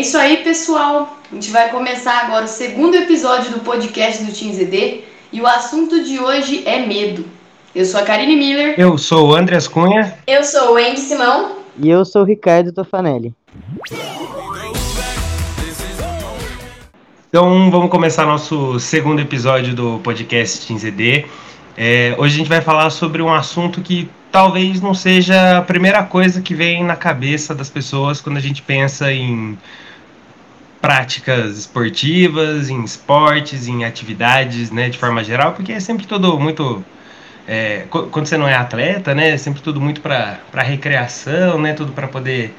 isso aí, pessoal. A gente vai começar agora o segundo episódio do podcast do Team ZD e o assunto de hoje é medo. Eu sou a Karine Miller. Eu sou o Andreas Cunha. Eu sou o Andy Simão. E eu sou o Ricardo Tofanelli. Então vamos começar nosso segundo episódio do podcast Team ZD. É, hoje a gente vai falar sobre um assunto que talvez não seja a primeira coisa que vem na cabeça das pessoas quando a gente pensa em práticas esportivas, em esportes, em atividades, né, de forma geral, porque é sempre tudo muito é, quando você não é atleta, né, é sempre tudo muito para recreação, né, tudo para poder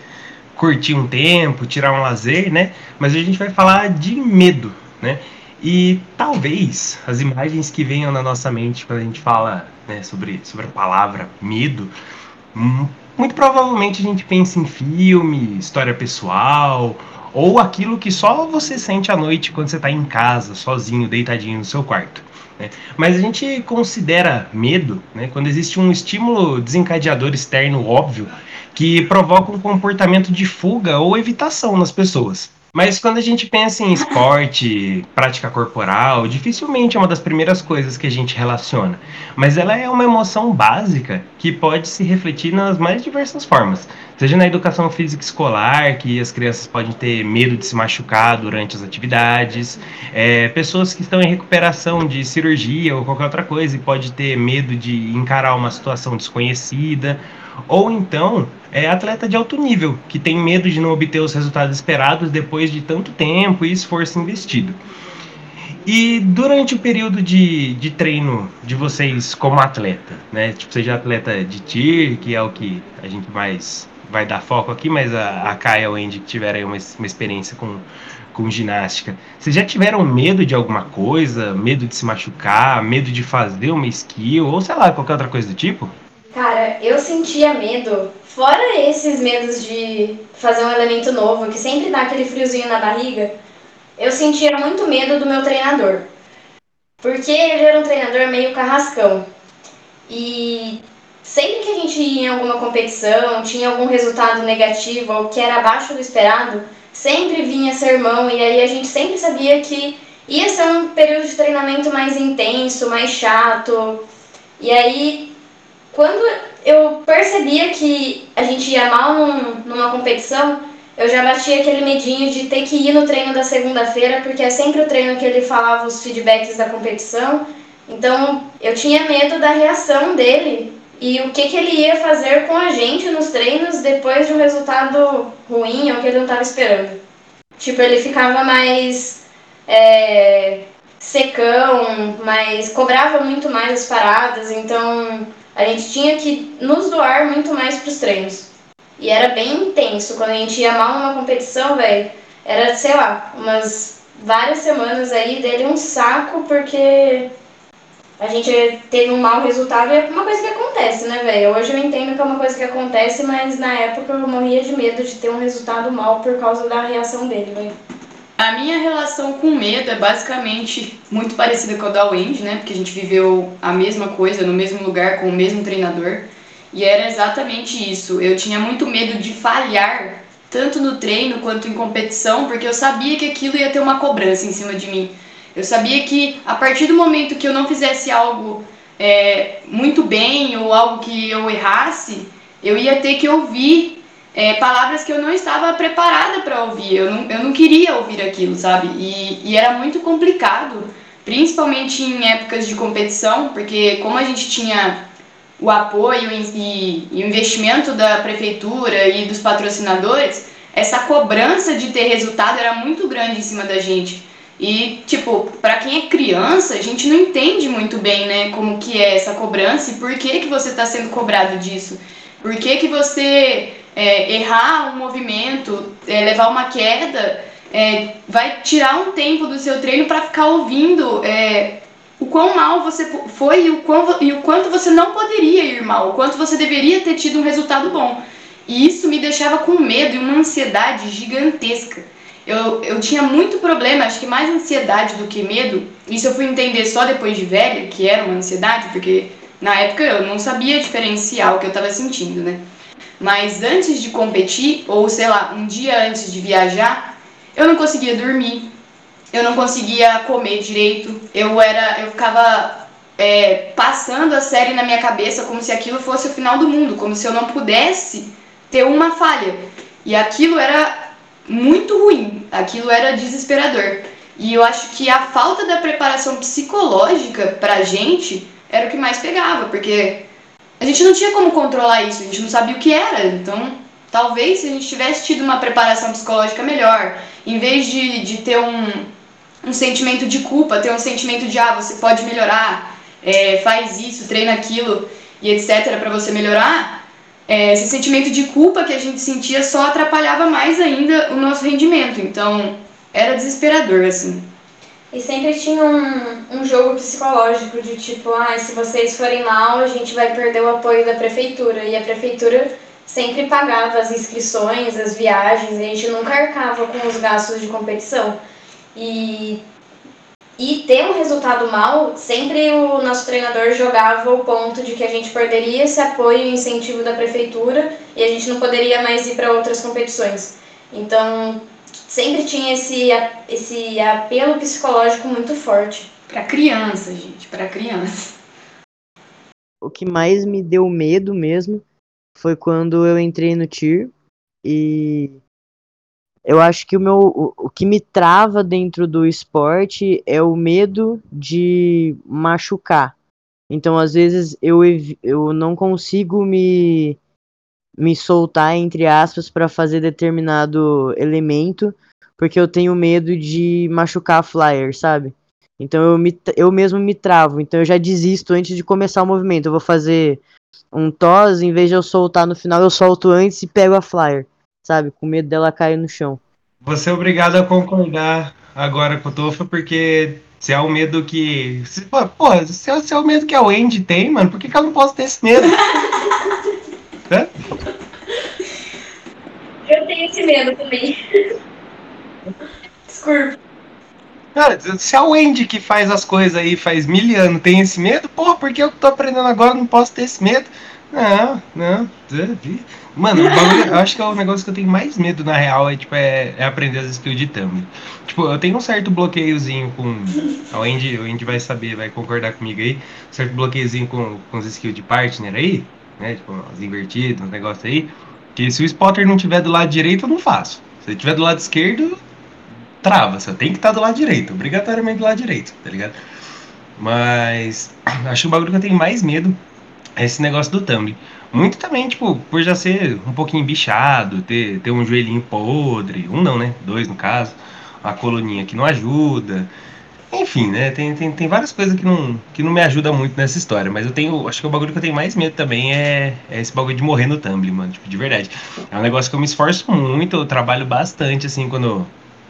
curtir um tempo, tirar um lazer, né? Mas a gente vai falar de medo, né? E talvez as imagens que venham na nossa mente quando a gente fala né, sobre, sobre a palavra medo, hum, muito provavelmente a gente pensa em filme, história pessoal, ou aquilo que só você sente à noite quando você está em casa, sozinho, deitadinho no seu quarto. Né? Mas a gente considera medo né, quando existe um estímulo desencadeador externo óbvio que provoca um comportamento de fuga ou evitação nas pessoas. Mas quando a gente pensa em esporte, prática corporal, dificilmente é uma das primeiras coisas que a gente relaciona. Mas ela é uma emoção básica que pode se refletir nas mais diversas formas. Seja na educação física escolar, que as crianças podem ter medo de se machucar durante as atividades, é, pessoas que estão em recuperação de cirurgia ou qualquer outra coisa e pode ter medo de encarar uma situação desconhecida, ou então é atleta de alto nível, que tem medo de não obter os resultados esperados depois de tanto tempo e esforço investido. E durante o período de, de treino de vocês como atleta, né? Tipo, seja atleta de tir, que é o que a gente mais vai dar foco aqui, mas a, a Kai e o Andy que tiveram aí uma, uma experiência com, com ginástica. Vocês já tiveram medo de alguma coisa? Medo de se machucar? Medo de fazer uma skill? Ou sei lá, qualquer outra coisa do tipo? Cara, eu sentia medo, fora esses medos de fazer um elemento novo, que sempre dá aquele friozinho na barriga, eu sentia muito medo do meu treinador. Porque ele era um treinador meio carrascão. E sempre que a gente ia em alguma competição, tinha algum resultado negativo ou que era abaixo do esperado, sempre vinha sermão e aí a gente sempre sabia que ia ser um período de treinamento mais intenso, mais chato. E aí quando eu percebia que a gente ia mal num, numa competição, eu já batia aquele medinho de ter que ir no treino da segunda-feira, porque é sempre o treino que ele falava os feedbacks da competição. Então eu tinha medo da reação dele e o que, que ele ia fazer com a gente nos treinos depois de um resultado ruim ou que ele não estava esperando. Tipo, ele ficava mais é, secão, mas cobrava muito mais as paradas, então a gente tinha que nos doar muito mais para os treinos. E era bem intenso. Quando a gente ia mal numa competição, velho, era, sei lá, umas várias semanas aí dele um saco, porque a gente teve um mau resultado e é uma coisa que acontece, né, velho? Hoje eu entendo que é uma coisa que acontece, mas na época eu morria de medo de ter um resultado mal por causa da reação dele, velho. A minha relação com medo é basicamente muito parecida com a da Wendy, né? Porque a gente viveu a mesma coisa no mesmo lugar com o mesmo treinador. E era exatamente isso. Eu tinha muito medo de falhar, tanto no treino quanto em competição, porque eu sabia que aquilo ia ter uma cobrança em cima de mim. Eu sabia que a partir do momento que eu não fizesse algo é, muito bem ou algo que eu errasse, eu ia ter que ouvir é, palavras que eu não estava preparada para ouvir, eu não, eu não queria ouvir aquilo, sabe? E, e era muito complicado, principalmente em épocas de competição, porque como a gente tinha o apoio e, o investimento da prefeitura e dos patrocinadores, essa cobrança de ter resultado era muito grande em cima da gente. E, tipo, para quem é criança, a gente não entende muito bem, né, como que é essa cobrança e por que que você está sendo cobrado disso. Por que que você é, errar um movimento, é, levar uma queda, é, vai tirar um tempo do seu treino para ficar ouvindo é, o quão mal você foi e o, quão, e o quanto você não poderia ir mal, o quanto você deveria ter tido um resultado bom. E isso me deixava com medo e uma ansiedade gigantesca. Eu, eu tinha muito problema, acho que mais ansiedade do que medo. Isso eu fui entender só depois de velha, que era uma ansiedade, porque na época eu não sabia diferenciar o que eu estava sentindo, né? Mas antes de competir, ou sei lá, um dia antes de viajar, eu não conseguia dormir, eu não conseguia comer direito, eu era, eu ficava é, passando a série na minha cabeça como se aquilo fosse o final do mundo, como se eu não pudesse ter uma falha. E aquilo era muito ruim, aquilo era desesperador. E eu acho que a falta da preparação psicológica pra gente era o que mais pegava, porque a gente não tinha como controlar isso, a gente não sabia o que era. Então, talvez se a gente tivesse tido uma preparação psicológica melhor, em vez de, de ter um, um sentimento de culpa, ter um sentimento de, ah, você pode melhorar, é, faz isso, treina aquilo e etc. para você melhorar, é, esse sentimento de culpa que a gente sentia só atrapalhava mais ainda o nosso rendimento. Então, era desesperador, assim. E sempre tinha um, um jogo psicológico de tipo, ah, se vocês forem mal, a gente vai perder o apoio da prefeitura. E a prefeitura sempre pagava as inscrições, as viagens, a gente nunca arcava com os gastos de competição. E, e ter um resultado mal, sempre o nosso treinador jogava o ponto de que a gente perderia esse apoio e incentivo da prefeitura e a gente não poderia mais ir para outras competições. Então, sempre tinha esse, esse apelo psicológico muito forte. Para criança, gente, para criança. O que mais me deu medo mesmo foi quando eu entrei no TIR e eu acho que o meu o, o que me trava dentro do esporte é o medo de machucar. Então, às vezes eu eu não consigo me me soltar entre aspas para fazer determinado elemento, porque eu tenho medo de machucar a flyer, sabe? Então eu, me, eu mesmo me travo, então eu já desisto antes de começar o movimento. Eu vou fazer um toss, em vez de eu soltar no final, eu solto antes e pego a flyer, sabe? Com medo dela cair no chão. Você é obrigado a concordar agora com o Tofa, porque se é o medo que. Se, pô, se é, se é o medo que a Wendy tem, mano, por que, que eu não posso ter esse medo? Eu tenho esse medo também. Desculpa. Cara, se a Wendy que faz as coisas aí faz mil anos tem esse medo, porra, por que eu tô aprendendo agora não posso ter esse medo? Não, não. Mano, bagulho, eu acho que é o negócio que eu tenho mais medo na real é, tipo, é, é aprender as skills de thumb. Tipo, eu tenho um certo bloqueiozinho com. A Wendy, a Wendy vai saber, vai concordar comigo aí. Um certo bloqueiozinho com, com os skills de partner aí né? Tipo, as invertidas, uns negócios aí. Que se o spotter não tiver do lado direito, eu não faço. Se ele tiver do lado esquerdo, trava. Você tem que estar do lado direito, obrigatoriamente do lado direito, tá ligado? Mas acho que o bagulho que eu tenho mais medo é esse negócio do tumbling. Muito também, tipo, por já ser um pouquinho bichado, ter, ter um joelhinho podre, um não, né? Dois no caso, a coluninha que não ajuda. Enfim, né? Tem, tem, tem várias coisas que não, que não me ajudam muito nessa história. Mas eu tenho. Acho que o bagulho que eu tenho mais medo também é, é esse bagulho de morrer no Tumblr, mano. Tipo, de verdade. É um negócio que eu me esforço muito, eu trabalho bastante, assim, quando,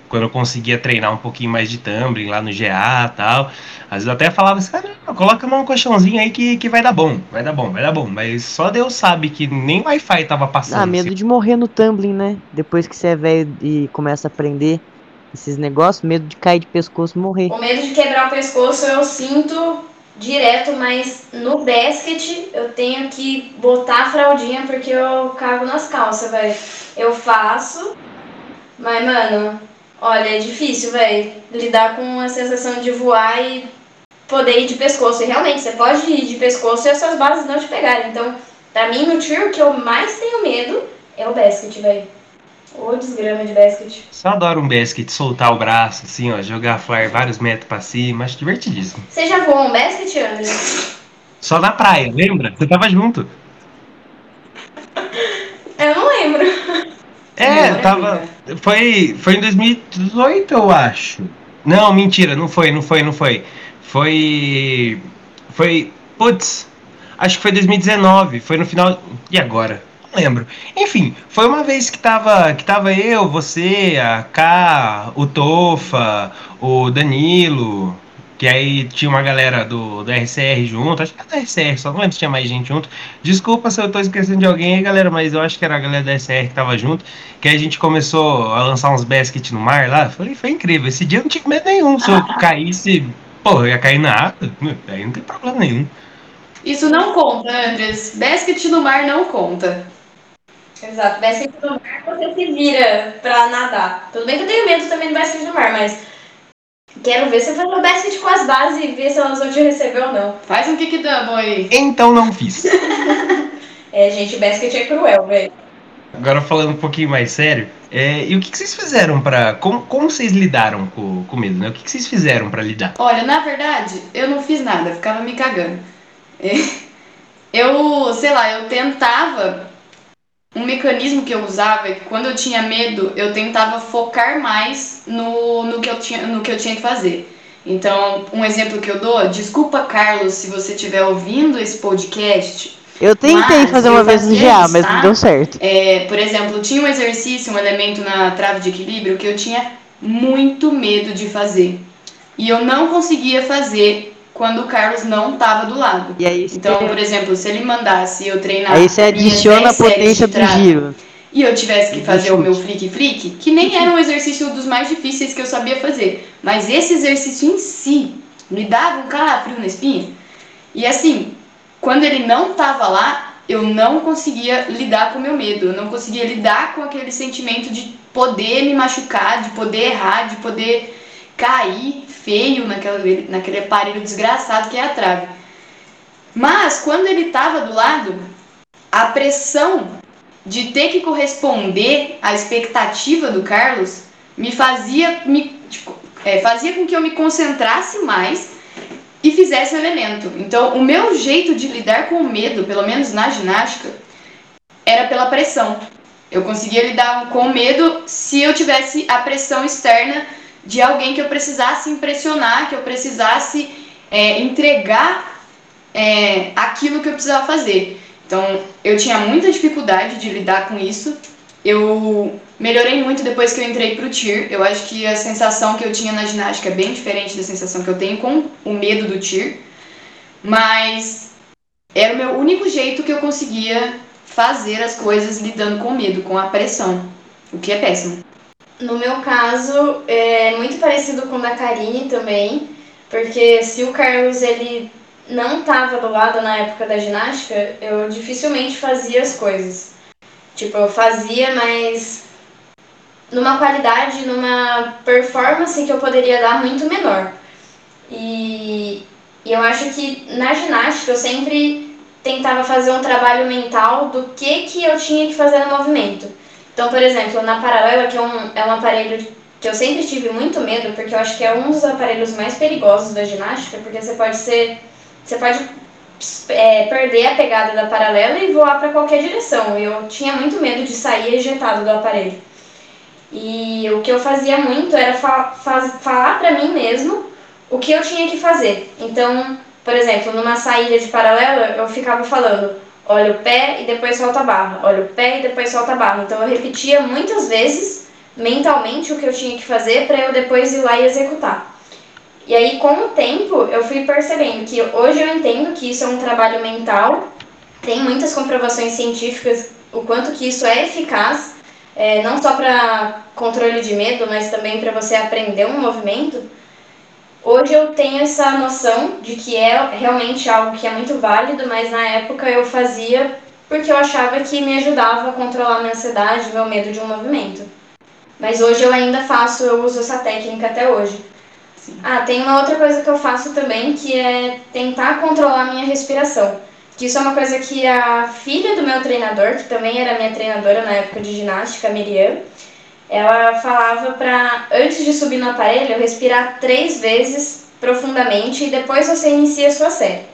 quando eu conseguia treinar um pouquinho mais de tumbling lá no GA e tal. Às vezes eu até falava assim, ah, coloca num colchãozinho aí que, que vai dar bom, vai dar bom, vai dar bom. Mas só Deus sabe que nem Wi-Fi tava passando. Ah, medo assim. de morrer no tumbling, né? Depois que você é velho e começa a aprender esses negócios, medo de cair de pescoço e morrer. O medo de quebrar o pescoço eu sinto direto, mas no basket eu tenho que botar a fraldinha porque eu cago nas calças, velho. Eu faço, mas mano, olha, é difícil, velho, lidar com a sensação de voar e poder ir de pescoço. E realmente, você pode ir de pescoço e as suas bases não te pegarem. Então, pra mim, no trio, o que eu mais tenho medo é o basket, velho. Ô, desgrama de basquete. Só adoro um basquete, soltar o braço, assim, ó, jogar flyer vários metros pra cima, acho divertidíssimo. Você já voou um basquete, André? Só na praia, lembra? Você tava junto. Eu não lembro. É, não, tava. Foi, foi em 2018, eu acho. Não, mentira, não foi, não foi, não foi. Foi. Foi. Putz, acho que foi 2019. Foi no final. E agora? Lembro. Enfim, foi uma vez que tava, que tava eu, você, a K, o Tofa, o Danilo, que aí tinha uma galera do, do RCR junto, acho que era do RCR, só não lembro se tinha mais gente junto. Desculpa se eu tô esquecendo de alguém aí, galera, mas eu acho que era a galera do RCR que tava junto, que a gente começou a lançar uns basket no mar lá, foi, foi incrível. Esse dia eu não tive medo nenhum, se eu caísse, pô, eu ia cair na água, aí não tem problema nenhum. Isso não conta, Andres. Basket no mar não conta. Exato, basquete no mar você se vira pra nadar. Tudo bem que eu tenho medo também do basquete no mar, mas quero ver você fazer o basquete com as bases e ver se elas vão te receber ou não. Faz um kick double aí. Então não fiz. É, gente, basquete é cruel, velho. Agora falando um pouquinho mais sério, é, e o que, que vocês fizeram pra. Como, como vocês lidaram com, com o medo, né? O que, que vocês fizeram pra lidar? Olha, na verdade, eu não fiz nada, ficava me cagando. É, Eu, sei lá, eu tentava. Um mecanismo que eu usava é que quando eu tinha medo, eu tentava focar mais no, no, que, eu tinha, no que eu tinha que fazer. Então, um exemplo que eu dou, desculpa, Carlos, se você estiver ouvindo esse podcast. Eu tentei fazer uma vez no GA, mas não deu certo. É, por exemplo, tinha um exercício, um elemento na trave de equilíbrio que eu tinha muito medo de fazer. E eu não conseguia fazer quando o Carlos não estava do lado. E Então, por exemplo, se ele mandasse eu treinar aí você adiciona a 10 séries potência do giro. e eu tivesse que fazer o meu flick flick, que nem era um exercício dos mais difíceis que eu sabia fazer, mas esse exercício em si me dava um calafrio na espinha. E assim, quando ele não tava lá, eu não conseguia lidar com o meu medo, eu não conseguia lidar com aquele sentimento de poder me machucar, de poder errar, de poder cair feio naquela, naquele aparelho desgraçado que é a trave. Mas quando ele estava do lado, a pressão de ter que corresponder à expectativa do Carlos me fazia, me, tipo, é, fazia com que eu me concentrasse mais e fizesse o elemento. Então, o meu jeito de lidar com o medo, pelo menos na ginástica, era pela pressão. Eu conseguia lidar com o medo se eu tivesse a pressão externa de alguém que eu precisasse impressionar, que eu precisasse é, entregar é, aquilo que eu precisava fazer. Então, eu tinha muita dificuldade de lidar com isso. Eu melhorei muito depois que eu entrei pro TIR. Eu acho que a sensação que eu tinha na ginástica é bem diferente da sensação que eu tenho com o medo do TIR. Mas era o meu único jeito que eu conseguia fazer as coisas lidando com medo, com a pressão. O que é péssimo. No meu caso, é muito parecido com o da Karine também, porque se o Carlos ele não estava do lado na época da ginástica, eu dificilmente fazia as coisas. Tipo, eu fazia, mas numa qualidade, numa performance que eu poderia dar muito menor. E, e eu acho que na ginástica eu sempre tentava fazer um trabalho mental do que, que eu tinha que fazer no movimento. Então, por exemplo, na paralela, que é um, é um aparelho que eu sempre tive muito medo, porque eu acho que é um dos aparelhos mais perigosos da ginástica, porque você pode ser. Você pode é, perder a pegada da paralela e voar para qualquer direção. Eu tinha muito medo de sair ejetado do aparelho. E o que eu fazia muito era fa falar para mim mesmo o que eu tinha que fazer. Então, por exemplo, numa saída de paralela, eu ficava falando: olha o pé e depois solta a barra, olha o pé e depois solta a barra. Então eu repetia muitas vezes mentalmente o que eu tinha que fazer para eu depois ir lá e executar. E aí, com o tempo, eu fui percebendo que hoje eu entendo que isso é um trabalho mental, tem muitas comprovações científicas o quanto que isso é eficaz, é, não só para controle de medo, mas também para você aprender um movimento. Hoje eu tenho essa noção de que é realmente algo que é muito válido, mas na época eu fazia porque eu achava que me ajudava a controlar minha ansiedade, meu medo de um movimento. Mas hoje eu ainda faço, eu uso essa técnica até hoje. Sim. Ah, tem uma outra coisa que eu faço também, que é tentar controlar a minha respiração. Que isso é uma coisa que a filha do meu treinador, que também era minha treinadora na época de ginástica, Miriam, ela falava para antes de subir no aparelho, respirar três vezes profundamente e depois você inicia a sua série.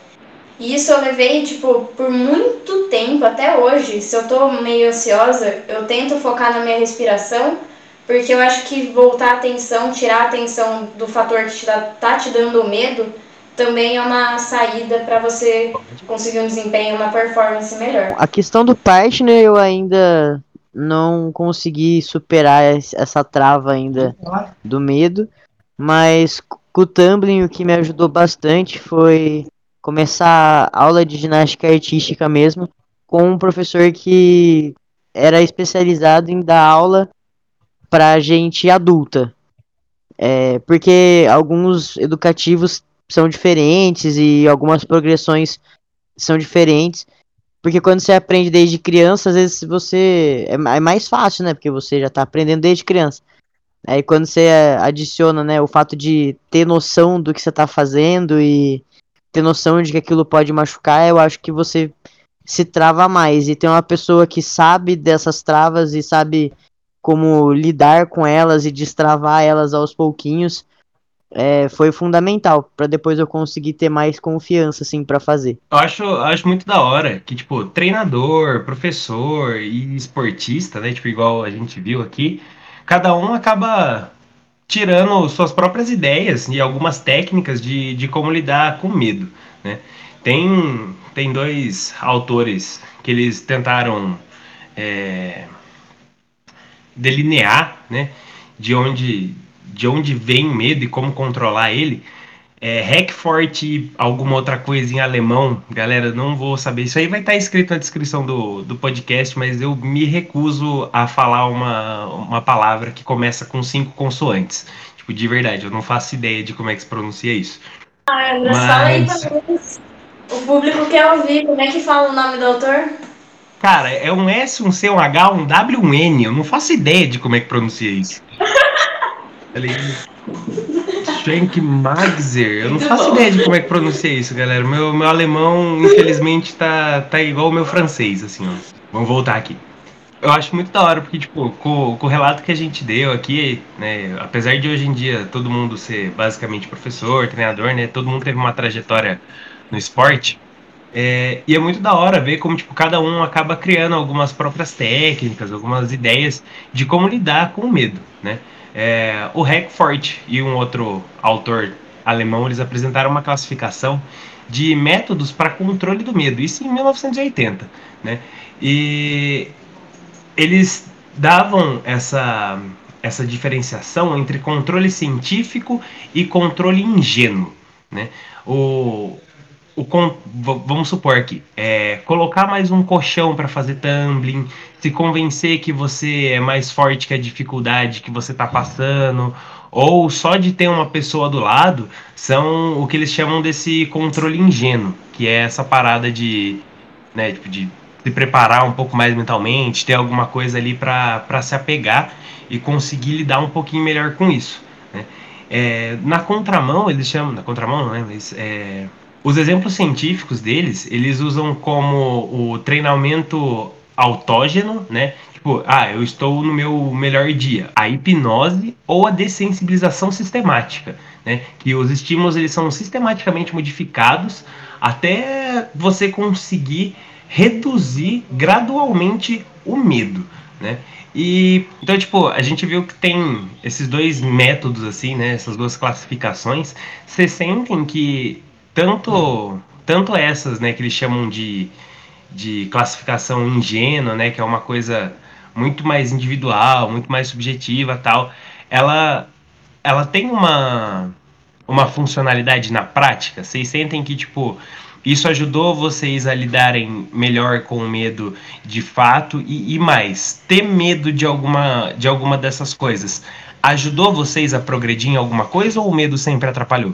E isso eu levei, tipo, por muito tempo, até hoje. Se eu tô meio ansiosa, eu tento focar na minha respiração, porque eu acho que voltar a atenção, tirar a atenção do fator que te dá, tá te dando medo, também é uma saída para você conseguir um desempenho, uma performance melhor. A questão do partner eu ainda não consegui superar es- essa trava ainda do medo, mas com o tumbling o que me ajudou bastante foi começar a aula de ginástica artística mesmo com um professor que era especializado em dar aula para gente adulta. É, porque alguns educativos são diferentes e algumas progressões são diferentes. Porque quando você aprende desde criança, às vezes você. É, é mais fácil, né? Porque você já tá aprendendo desde criança. Aí quando você adiciona, né, o fato de ter noção do que você tá fazendo e ter noção de que aquilo pode machucar, eu acho que você se trava mais. E tem uma pessoa que sabe dessas travas e sabe como lidar com elas e destravar elas aos pouquinhos, é, foi fundamental para depois eu conseguir ter mais confiança assim para fazer. Eu acho, acho muito da hora que tipo treinador, professor e esportista, né, tipo igual a gente viu aqui, cada um acaba tirando suas próprias ideias e algumas técnicas de, de como lidar com medo, né? Tem, tem dois autores que eles tentaram é, delinear, né, de onde, de onde vem o medo e como controlar ele. É, Hackfort e alguma outra coisa em alemão, galera, não vou saber. Isso aí vai estar escrito na descrição do, do podcast, mas eu me recuso a falar uma, uma palavra que começa com cinco consoantes. Tipo, de verdade, eu não faço ideia de como é que se pronuncia isso. Ah, André, mas... fala aí pra nós. O público quer ouvir. Como é que fala o nome do autor? Cara, é um S, um C, um H, um W, um N. Eu não faço ideia de como é que pronuncia isso. Falei. Frank Magzer. Eu não faço ideia de como é que pronuncia isso, galera. Meu, meu alemão, infelizmente, tá, tá igual o meu francês, assim, ó. Vamos voltar aqui. Eu acho muito da hora, porque, tipo, com, com o relato que a gente deu aqui, né, apesar de hoje em dia todo mundo ser basicamente professor, treinador, né, todo mundo teve uma trajetória no esporte, é, e é muito da hora ver como tipo, cada um acaba criando algumas próprias técnicas, algumas ideias de como lidar com o medo. Né? É, o Hackford e um outro autor alemão eles apresentaram uma classificação de métodos para controle do medo, isso em 1980. Né? E eles davam essa, essa diferenciação entre controle científico e controle ingênuo. Né? O, o, vamos supor aqui, é, colocar mais um colchão para fazer tumbling, se convencer que você é mais forte que a dificuldade que você está passando, ou só de ter uma pessoa do lado, são o que eles chamam desse controle ingênuo, que é essa parada de, né, tipo, de se preparar um pouco mais mentalmente, ter alguma coisa ali para se apegar e conseguir lidar um pouquinho melhor com isso. Né? É, na contramão, eles chamam, na contramão não é, mas é, os exemplos científicos deles, eles usam como o treinamento autógeno, né? Tipo, ah, eu estou no meu melhor dia. A hipnose ou a dessensibilização sistemática, né? Que os estímulos eles são sistematicamente modificados até você conseguir reduzir gradualmente o medo, né? E então, tipo, a gente viu que tem esses dois métodos assim, né? Essas duas classificações. Vocês sentem que tanto, tanto essas, né, que eles chamam de, de classificação ingênua, né, que é uma coisa muito mais individual, muito mais subjetiva, tal, ela ela tem uma uma funcionalidade na prática. Vocês sentem que tipo isso ajudou vocês a lidarem melhor com o medo de fato e, e mais ter medo de alguma de alguma dessas coisas ajudou vocês a progredir em alguma coisa ou o medo sempre atrapalhou?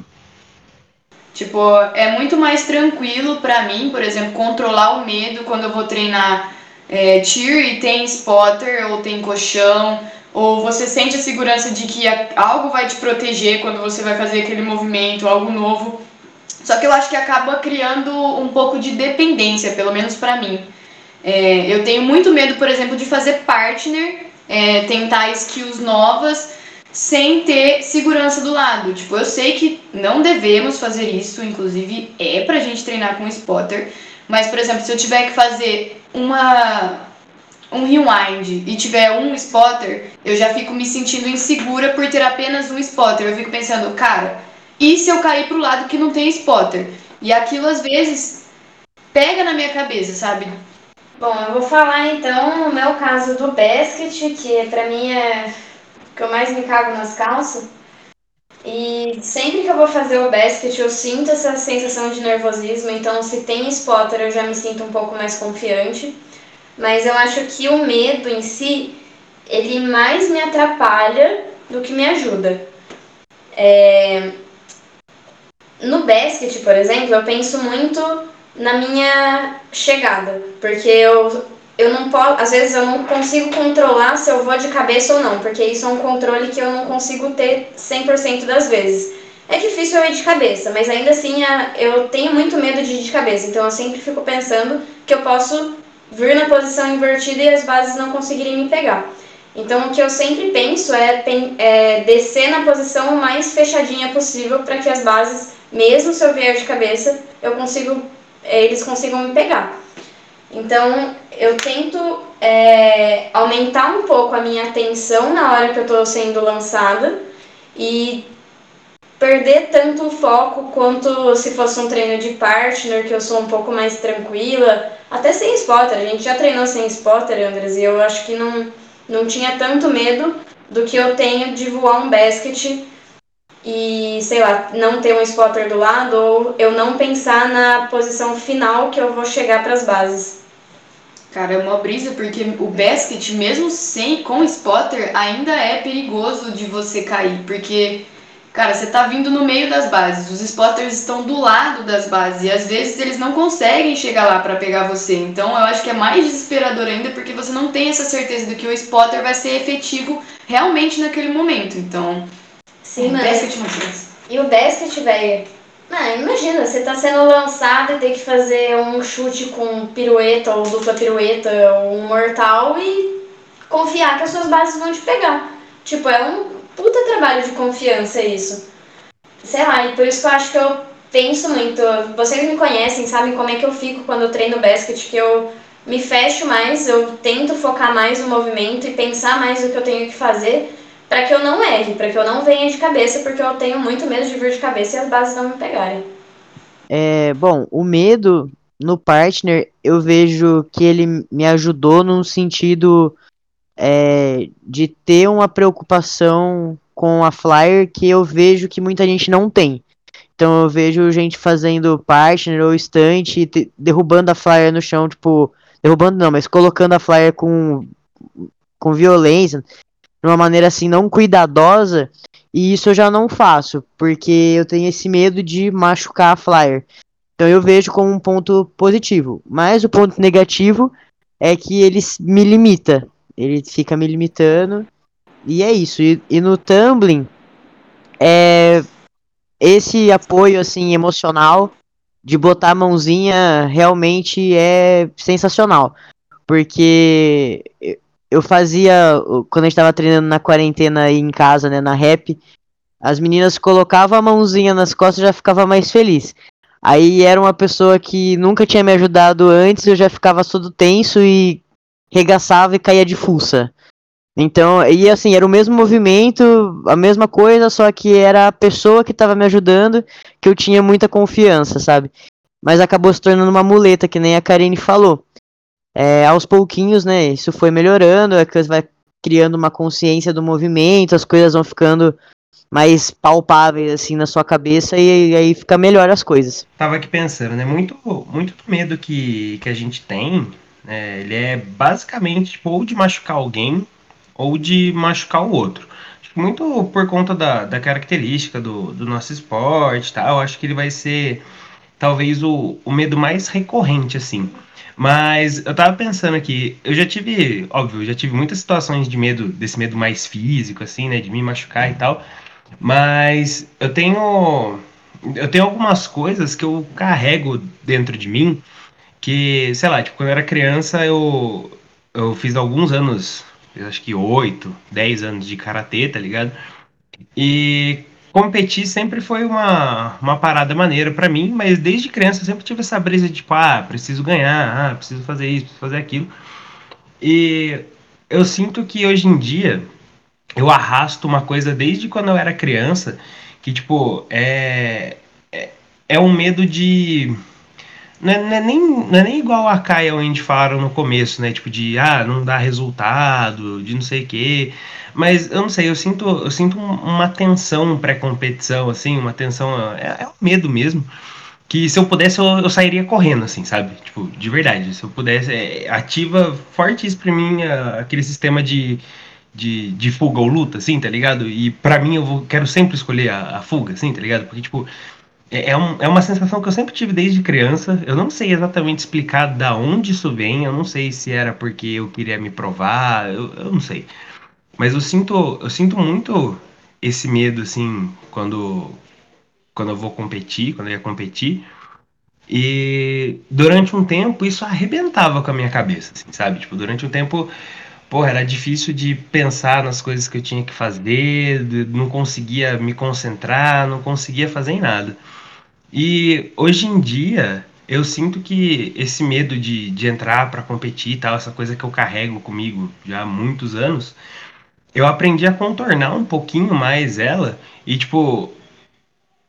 Tipo, é muito mais tranquilo para mim, por exemplo, controlar o medo quando eu vou treinar é, e tem spotter ou tem colchão, ou você sente a segurança de que algo vai te proteger quando você vai fazer aquele movimento, algo novo. Só que eu acho que acaba criando um pouco de dependência, pelo menos para mim. É, eu tenho muito medo, por exemplo, de fazer partner, é, tentar skills novas sem ter segurança do lado. Tipo, eu sei que não devemos fazer isso, inclusive é pra gente treinar com spotter, mas por exemplo, se eu tiver que fazer uma um rewind e tiver um spotter, eu já fico me sentindo insegura por ter apenas um spotter. Eu fico pensando, cara, e se eu cair pro lado que não tem spotter? E aquilo às vezes pega na minha cabeça, sabe? Bom, eu vou falar então no meu caso do basket, que pra mim é que eu mais me cago nas calças. E sempre que eu vou fazer o basket, eu sinto essa sensação de nervosismo. Então, se tem spotter, eu já me sinto um pouco mais confiante. Mas eu acho que o medo em si, ele mais me atrapalha do que me ajuda. É... No basket, por exemplo, eu penso muito na minha chegada, porque eu, eu não posso, às vezes eu não consigo controlar se eu vou de cabeça ou não, porque isso é um controle que eu não consigo ter 100% das vezes. É difícil eu ir de cabeça, mas ainda assim eu tenho muito medo de ir de cabeça, então eu sempre fico pensando que eu posso vir na posição invertida e as bases não conseguirem me pegar. Então, o que eu sempre penso é, é descer na posição mais fechadinha possível para que as bases, mesmo se eu vier de cabeça, eu consigo, é, eles consigam me pegar. Então, eu tento é, aumentar um pouco a minha atenção na hora que eu estou sendo lançada e perder tanto o foco quanto se fosse um treino de partner, que eu sou um pouco mais tranquila, até sem spotter. A gente já treinou sem spotter, Andres, e eu acho que não não tinha tanto medo do que eu tenho de voar um basket e, sei lá, não ter um spotter do lado ou eu não pensar na posição final que eu vou chegar para as bases. Cara, é uma brisa porque o basket, mesmo sem com spotter, ainda é perigoso de você cair, porque Cara, você tá vindo no meio das bases, os spotters estão do lado das bases e às vezes eles não conseguem chegar lá para pegar você. Então eu acho que é mais desesperador ainda porque você não tem essa certeza de que o spotter vai ser efetivo realmente naquele momento. Então, sim, mas basket E o basket, velho, imagina, você tá sendo lançado e tem que fazer um chute com pirueta ou dupla pirueta ou um mortal e confiar que as suas bases vão te pegar. Tipo, é um puta trabalho de confiança isso. Sei lá, e por isso que eu acho que eu penso muito. Vocês me conhecem, sabem como é que eu fico quando eu treino basquete, que eu me fecho mais, eu tento focar mais no movimento e pensar mais no que eu tenho que fazer para que eu não erre, para que eu não venha de cabeça, porque eu tenho muito medo de vir de cabeça e as bases não me pegarem. É, bom, o medo no partner, eu vejo que ele me ajudou num sentido é, de ter uma preocupação com a Flyer que eu vejo que muita gente não tem. Então eu vejo gente fazendo partner ou estante, derrubando a Flyer no chão, tipo, derrubando não, mas colocando a Flyer com, com violência, de uma maneira assim não cuidadosa, e isso eu já não faço, porque eu tenho esse medo de machucar a Flyer. Então eu vejo como um ponto positivo, mas o ponto negativo é que ele me limita. Ele fica me limitando. E é isso. E, e no tumbling, é, esse apoio assim emocional de botar a mãozinha realmente é sensacional. Porque eu fazia, quando a gente tava treinando na quarentena aí em casa, né, na rap, as meninas colocavam a mãozinha nas costas e já ficava mais feliz. Aí era uma pessoa que nunca tinha me ajudado antes, eu já ficava todo tenso e regaçava e caía de fuça. Então, e assim, era o mesmo movimento, a mesma coisa, só que era a pessoa que estava me ajudando, que eu tinha muita confiança, sabe? Mas acabou se tornando uma muleta, que nem a Karine falou. É, aos pouquinhos, né, isso foi melhorando, que você vai criando uma consciência do movimento, as coisas vão ficando mais palpáveis assim na sua cabeça e, e aí fica melhor as coisas. Tava aqui pensando, né, muito muito medo que, que a gente tem é, ele é basicamente tipo, ou de machucar alguém ou de machucar o outro. Muito por conta da, da característica do, do nosso esporte, tá? Eu acho que ele vai ser talvez o, o medo mais recorrente, assim. Mas eu tava pensando aqui, eu já tive, óbvio, já tive muitas situações de medo, desse medo mais físico, assim, né? De me machucar e tal. Mas eu tenho. Eu tenho algumas coisas que eu carrego dentro de mim que, sei lá, tipo, quando eu era criança, eu, eu fiz alguns anos, acho que 8, 10 anos de karatê, tá ligado? E competir sempre foi uma, uma parada maneira para mim, mas desde criança eu sempre tive essa brisa de, tipo, ah, preciso ganhar, ah, preciso fazer isso, preciso fazer aquilo. E eu sinto que hoje em dia eu arrasto uma coisa desde quando eu era criança, que, tipo, é, é, é um medo de não é, não é, nem, não é nem igual a Caia onde falaram no começo, né? Tipo, de ah, não dá resultado, de não sei o quê. Mas eu não sei, eu sinto, eu sinto uma tensão pré-competição, assim, uma tensão. É, é um medo mesmo. Que se eu pudesse, eu, eu, sairia correndo, assim, sabe? Tipo, de verdade. Se eu pudesse, é, ativa forte isso pra mim a, aquele sistema de, de, de fuga ou luta, assim, tá ligado? E pra mim eu vou, quero sempre escolher a, a fuga, assim, tá ligado? Porque, tipo, é, é, um, é uma sensação que eu sempre tive desde criança. Eu não sei exatamente explicar da onde isso vem. Eu não sei se era porque eu queria me provar. Eu, eu não sei. Mas eu sinto, eu sinto muito esse medo, assim, quando, quando eu vou competir, quando eu ia competir. E durante um tempo isso arrebentava com a minha cabeça, assim, sabe? Tipo, durante um tempo, porra, era difícil de pensar nas coisas que eu tinha que fazer, não conseguia me concentrar, não conseguia fazer nada. E hoje em dia, eu sinto que esse medo de, de entrar para competir e tal, essa coisa que eu carrego comigo já há muitos anos, eu aprendi a contornar um pouquinho mais ela e, tipo,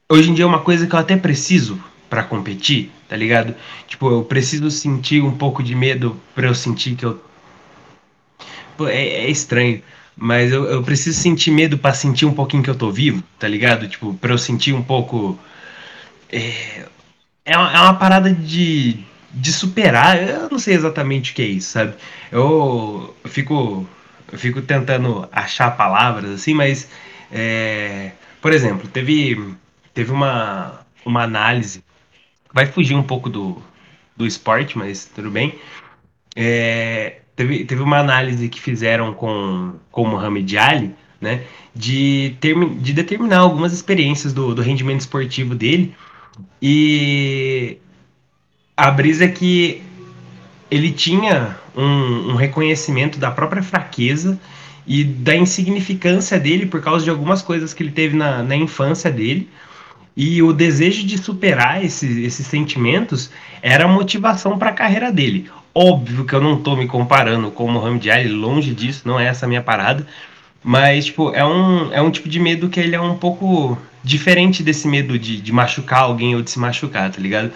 hoje em dia é uma coisa que eu até preciso para competir, tá ligado? Tipo, eu preciso sentir um pouco de medo para eu sentir que eu. Pô, é, é estranho, mas eu, eu preciso sentir medo para sentir um pouquinho que eu tô vivo, tá ligado? Tipo, pra eu sentir um pouco é, é, uma, é uma parada de, de superar. Eu não sei exatamente o que é isso, sabe? Eu, eu fico eu fico tentando achar palavras assim, mas é, por exemplo, teve teve uma uma análise vai fugir um pouco do, do esporte, mas tudo bem. É, teve, teve uma análise que fizeram com, com o Mohamed Ali, né, de, ter, de determinar algumas experiências do, do rendimento esportivo dele e a brisa é que ele tinha um, um, reconhecimento da própria fraqueza e da insignificância dele por causa de algumas coisas que ele teve na, na infância dele. E o desejo de superar esses, esses sentimentos era a motivação para a carreira dele. Óbvio que eu não estou me comparando com o Muhammad Ali, longe disso, não é essa a minha parada. Mas, tipo, é um, é um tipo de medo que ele é um pouco diferente desse medo de, de machucar alguém ou de se machucar, tá ligado?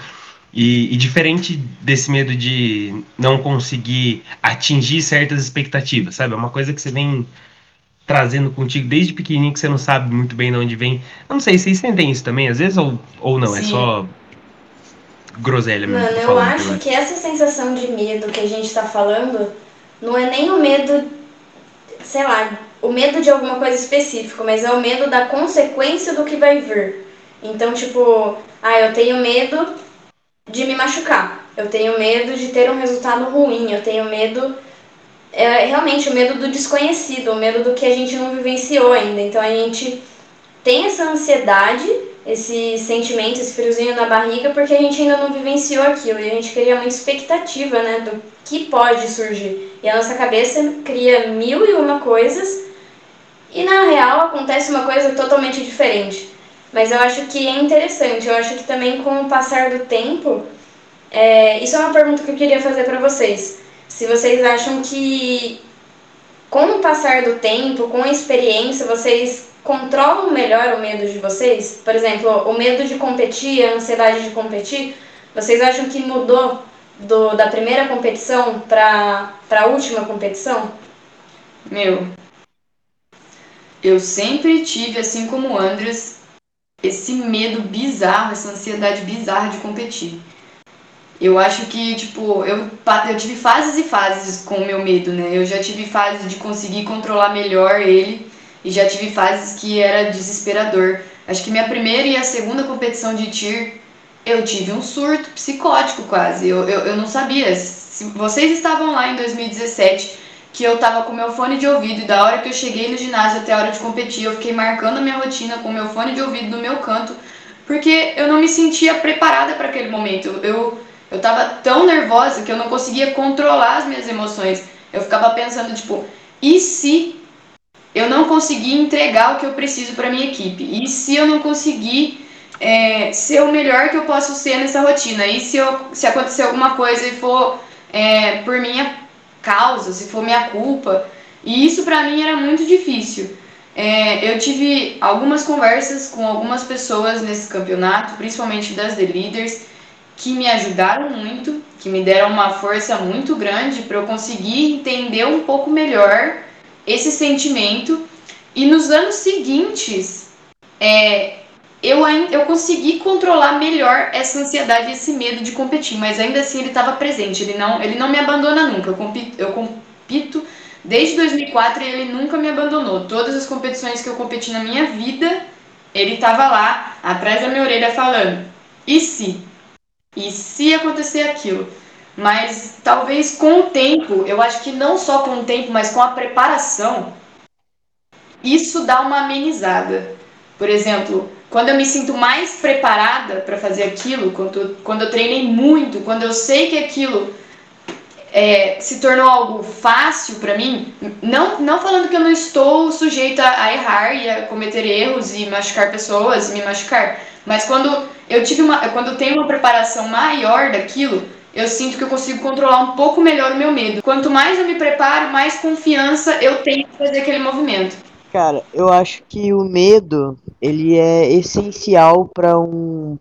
E, e, diferente desse medo de não conseguir atingir certas expectativas, sabe? É uma coisa que você vem trazendo contigo desde pequenininho que você não sabe muito bem de onde vem. Eu não sei, vocês sentem isso também, às vezes, ou, ou não? É Sim. É só groselha mesmo? Mano, eu acho que essa sensação de medo que a gente tá falando não é nem o medo, sei lá, o medo de alguma coisa específica, mas é o medo da consequência do que vai vir. Então, tipo, ah, eu tenho medo de me machucar. Eu tenho medo de ter um resultado ruim. Eu tenho medo. É realmente o medo do desconhecido, o medo do que a gente não vivenciou ainda. Então a gente tem essa ansiedade, esse sentimento, esse friozinho na barriga, porque a gente ainda não vivenciou aquilo. E a gente cria muita expectativa, né, do que pode surgir. E a nossa cabeça cria mil e uma coisas e na real acontece uma coisa totalmente diferente. Mas eu acho que é interessante. Eu acho que também com o passar do tempo, é, isso é uma pergunta que eu queria fazer para vocês. Se vocês acham que com o passar do tempo, com a experiência, vocês controlam melhor o medo de vocês? Por exemplo, o medo de competir, a ansiedade de competir, vocês acham que mudou do, da primeira competição para a última competição? Meu, eu sempre tive, assim como o Andres, esse medo bizarro, essa ansiedade bizarra de competir. Eu acho que, tipo, eu, eu tive fases e fases com o meu medo, né? Eu já tive fases de conseguir controlar melhor ele e já tive fases que era desesperador. Acho que minha primeira e a segunda competição de tir, eu tive um surto psicótico quase. Eu, eu, eu não sabia. Se vocês estavam lá em 2017 que eu tava com meu fone de ouvido e da hora que eu cheguei no ginásio até a hora de competir, eu fiquei marcando a minha rotina com meu fone de ouvido no meu canto, porque eu não me sentia preparada para aquele momento. Eu eu tava tão nervosa que eu não conseguia controlar as minhas emoções. Eu ficava pensando tipo, e se eu não conseguir entregar o que eu preciso para minha equipe? E se eu não conseguir é, ser o melhor que eu posso ser nessa rotina? E se, eu, se acontecer alguma coisa e for é, por minha causa, se for minha culpa. E isso para mim era muito difícil. É, eu tive algumas conversas com algumas pessoas nesse campeonato, principalmente das The Leaders, que me ajudaram muito, que me deram uma força muito grande para eu conseguir entender um pouco melhor esse sentimento. E nos anos seguintes, é, eu, eu consegui controlar melhor essa ansiedade esse medo de competir, mas ainda assim ele estava presente, ele não, ele não me abandona nunca. Eu compito, eu compito desde 2004 e ele nunca me abandonou. Todas as competições que eu competi na minha vida, ele estava lá, atrás da minha orelha, falando: e se? E se acontecer aquilo? Mas talvez com o tempo, eu acho que não só com o tempo, mas com a preparação, isso dá uma amenizada. Por exemplo, quando eu me sinto mais preparada para fazer aquilo, quando, quando eu treinei muito, quando eu sei que aquilo é, se tornou algo fácil para mim, não, não falando que eu não estou sujeita a errar e a cometer erros e machucar pessoas, me machucar, mas quando eu tive uma, quando eu tenho uma preparação maior daquilo, eu sinto que eu consigo controlar um pouco melhor o meu medo. Quanto mais eu me preparo, mais confiança eu tenho de fazer aquele movimento. Cara, eu acho que o medo, ele é essencial para um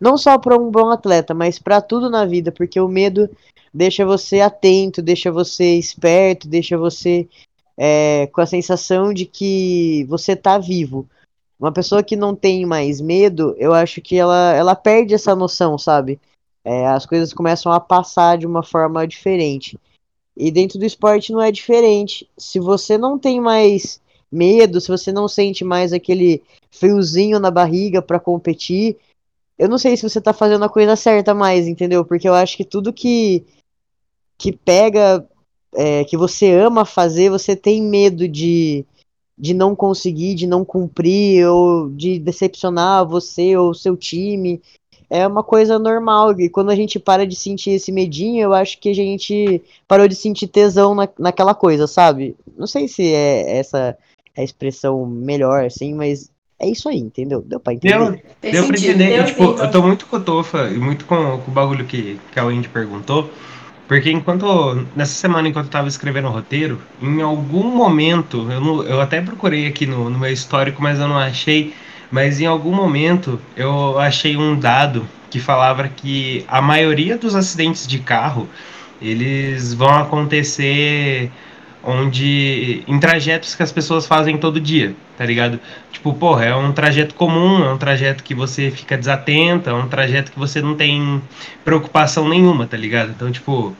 não só para um bom atleta, mas para tudo na vida, porque o medo deixa você atento, deixa você esperto, deixa você é, com a sensação de que você tá vivo. Uma pessoa que não tem mais medo, eu acho que ela, ela perde essa noção, sabe? É, as coisas começam a passar de uma forma diferente. E dentro do esporte não é diferente. Se você não tem mais medo, se você não sente mais aquele friozinho na barriga para competir, eu não sei se você tá fazendo a coisa certa mais, entendeu? Porque eu acho que tudo que que pega, é, que você ama fazer, você tem medo de, de não conseguir, de não cumprir, ou de decepcionar você ou seu time. É uma coisa normal. E quando a gente para de sentir esse medinho, eu acho que a gente parou de sentir tesão na, naquela coisa, sabe? Não sei se é essa a expressão melhor, assim, mas é isso aí, entendeu? Deu pra entender. Deu, deu pra entender. Deu, tipo, eu tô muito com o Tofa e muito com, com o bagulho que, que a Wendy perguntou. Porque enquanto. Nessa semana, enquanto eu tava escrevendo o roteiro, em algum momento, eu, não, eu até procurei aqui no, no meu histórico, mas eu não achei. Mas em algum momento eu achei um dado que falava que a maioria dos acidentes de carro eles vão acontecer onde em trajetos que as pessoas fazem todo dia, tá ligado? Tipo, porra, é um trajeto comum, é um trajeto que você fica desatento, é um trajeto que você não tem preocupação nenhuma, tá ligado? Então, tipo,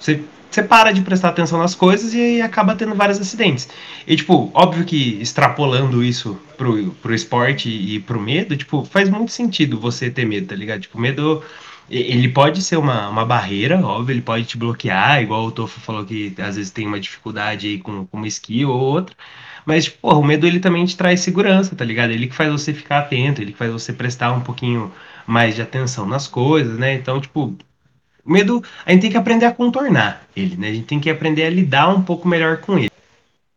você, você para de prestar atenção nas coisas e aí acaba tendo vários acidentes. E, tipo, óbvio que extrapolando isso pro, pro esporte e pro medo, tipo, faz muito sentido você ter medo, tá ligado? Tipo, medo ele pode ser uma, uma barreira, óbvio, ele pode te bloquear, igual o Tofu falou que às vezes tem uma dificuldade aí com, com uma skill ou outra. Mas, porra, o medo ele também te traz segurança, tá ligado? Ele que faz você ficar atento, ele que faz você prestar um pouquinho mais de atenção nas coisas, né? Então, tipo, o medo, a gente tem que aprender a contornar ele, né? A gente tem que aprender a lidar um pouco melhor com ele.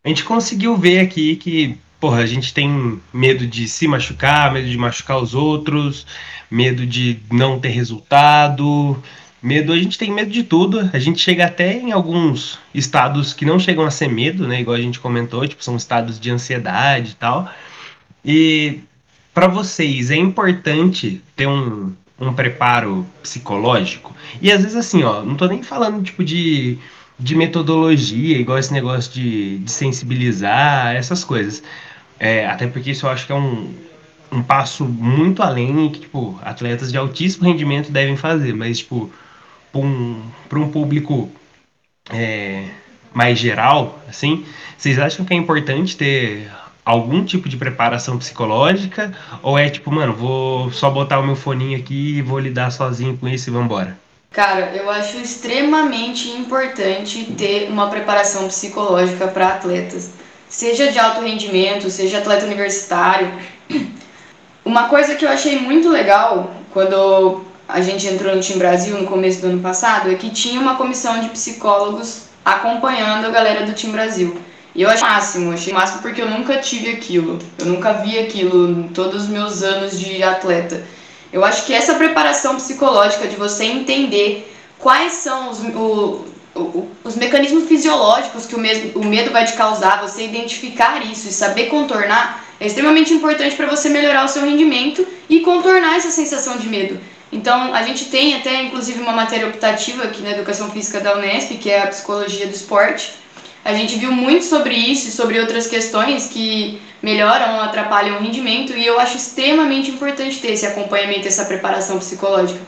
A gente conseguiu ver aqui que, porra, a gente tem medo de se machucar, medo de machucar os outros, medo de não ter resultado, medo, a gente tem medo de tudo. A gente chega até em alguns estados que não chegam a ser medo, né? Igual a gente comentou, tipo, são estados de ansiedade e tal. E para vocês é importante ter um, um preparo psicológico? E às vezes assim, ó, não tô nem falando tipo de, de metodologia, igual esse negócio de, de sensibilizar, essas coisas. É, até porque isso eu acho que é um, um passo muito além que, tipo, atletas de altíssimo rendimento devem fazer, mas, tipo, para um, um público é, mais geral, assim, vocês acham que é importante ter algum tipo de preparação psicológica? Ou é tipo, mano, vou só botar o meu foninho aqui e vou lidar sozinho com isso e vambora? Cara, eu acho extremamente importante ter uma preparação psicológica para atletas, seja de alto rendimento, seja atleta universitário. Uma coisa que eu achei muito legal quando a gente entrou no Team Brasil no começo do ano passado é que tinha uma comissão de psicólogos acompanhando a galera do Team Brasil. E eu achei máximo, achei máximo porque eu nunca tive aquilo, eu nunca vi aquilo em todos os meus anos de atleta. Eu acho que essa preparação psicológica de você entender quais são os, o, o, os mecanismos fisiológicos que o, mesmo, o medo vai te causar, você identificar isso e saber contornar, é extremamente importante para você melhorar o seu rendimento e contornar essa sensação de medo. Então, a gente tem até, inclusive, uma matéria optativa aqui na Educação Física da Unesp, que é a Psicologia do Esporte. A gente viu muito sobre isso e sobre outras questões que melhoram atrapalham o rendimento, e eu acho extremamente importante ter esse acompanhamento, essa preparação psicológica.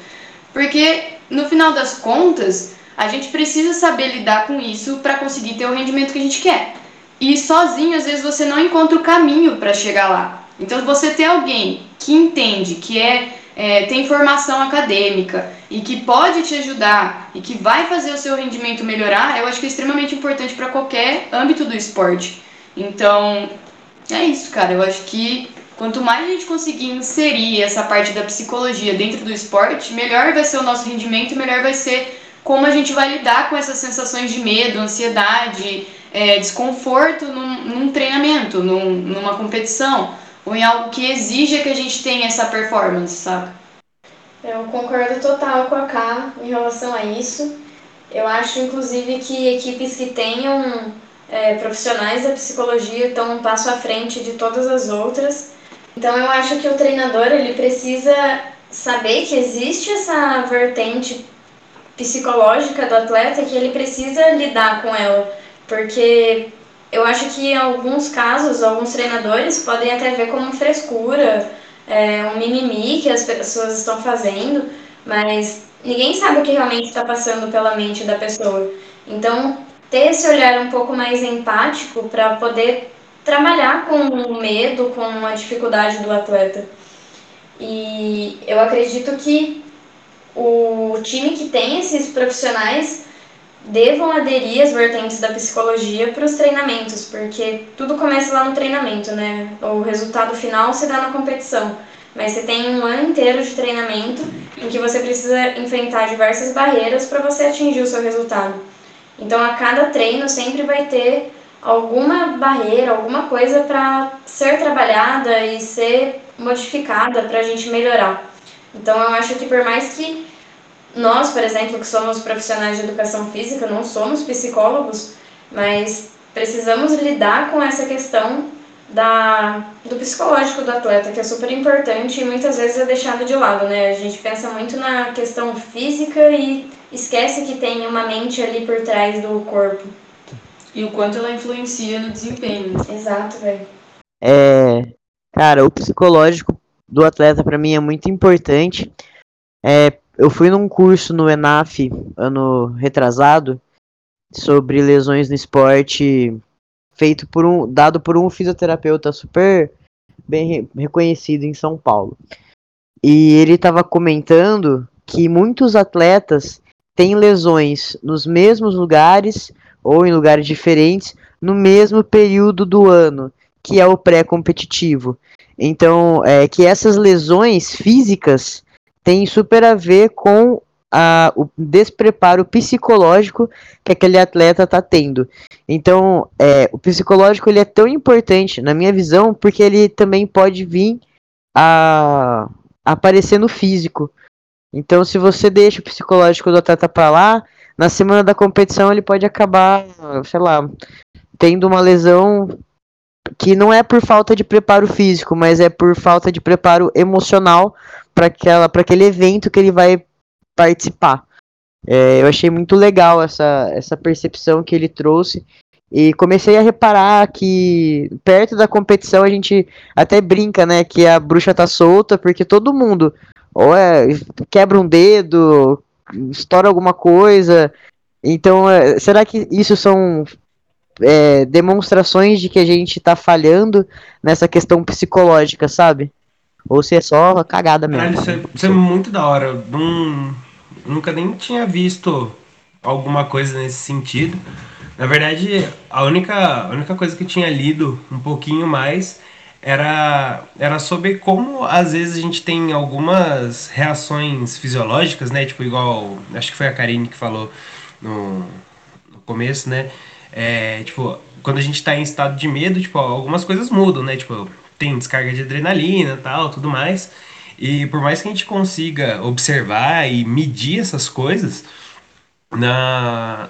Porque, no final das contas, a gente precisa saber lidar com isso para conseguir ter o rendimento que a gente quer. E sozinho, às vezes, você não encontra o caminho para chegar lá. Então, você ter alguém que entende, que é, é, tem formação acadêmica e que pode te ajudar e que vai fazer o seu rendimento melhorar, eu acho que é extremamente importante para qualquer âmbito do esporte. Então, é isso, cara. Eu acho que quanto mais a gente conseguir inserir essa parte da psicologia dentro do esporte, melhor vai ser o nosso rendimento melhor vai ser como a gente vai lidar com essas sensações de medo, ansiedade, é, desconforto num, num treinamento, num, numa competição, ou em algo que exija que a gente tenha essa performance, sabe? Eu concordo total com a K em relação a isso. Eu acho, inclusive, que equipes que tenham é, profissionais da psicologia estão um passo à frente de todas as outras. Então, eu acho que o treinador ele precisa saber que existe essa vertente psicológica do atleta que ele precisa lidar com ela, porque eu acho que em alguns casos, alguns treinadores podem até ver como frescura, é, um mimimi que as pessoas estão fazendo, mas ninguém sabe o que realmente está passando pela mente da pessoa. Então, ter esse olhar um pouco mais empático para poder trabalhar com o medo, com a dificuldade do atleta. E eu acredito que o time que tem esses profissionais devam aderir às vertentes da psicologia para os treinamentos, porque tudo começa lá no treinamento, né? O resultado final se dá na competição, mas você tem um ano inteiro de treinamento em que você precisa enfrentar diversas barreiras para você atingir o seu resultado. Então, a cada treino sempre vai ter alguma barreira, alguma coisa para ser trabalhada e ser modificada para a gente melhorar. Então, eu acho que por mais que nós, por exemplo, que somos profissionais de educação física, não somos psicólogos, mas precisamos lidar com essa questão da, do psicológico do atleta, que é super importante e muitas vezes é deixado de lado, né? A gente pensa muito na questão física e esquece que tem uma mente ali por trás do corpo. E o quanto ela influencia no desempenho. Exato, velho. É, cara, o psicológico do atleta para mim é muito importante. É, eu fui num curso no ENAF ano retrasado sobre lesões no esporte feito por um dado por um fisioterapeuta super bem reconhecido em São Paulo. E ele estava comentando que muitos atletas têm lesões nos mesmos lugares ou em lugares diferentes no mesmo período do ano, que é o pré-competitivo. Então, é que essas lesões físicas tem super a ver com a, o despreparo psicológico que aquele atleta está tendo. Então, é, o psicológico ele é tão importante, na minha visão, porque ele também pode vir a aparecer no físico. Então, se você deixa o psicológico do atleta para lá, na semana da competição ele pode acabar, sei lá, tendo uma lesão que não é por falta de preparo físico, mas é por falta de preparo emocional para aquele evento que ele vai participar. É, eu achei muito legal essa, essa percepção que ele trouxe e comecei a reparar que perto da competição a gente até brinca, né, que a bruxa tá solta porque todo mundo ou é, quebra um dedo, estoura alguma coisa. Então, é, será que isso são é, demonstrações de que a gente tá falhando nessa questão psicológica, sabe? Ou se é só cagada mesmo. Caralho, isso, é, isso é muito da hora. Não, nunca nem tinha visto alguma coisa nesse sentido. Na verdade, a única, a única coisa que eu tinha lido um pouquinho mais era, era sobre como às vezes a gente tem algumas reações fisiológicas, né? Tipo, igual. Acho que foi a Karine que falou no, no começo, né? É, tipo, quando a gente tá em estado de medo, tipo, algumas coisas mudam, né? Tipo, tem descarga de adrenalina tal, tudo mais. E por mais que a gente consiga observar e medir essas coisas, na...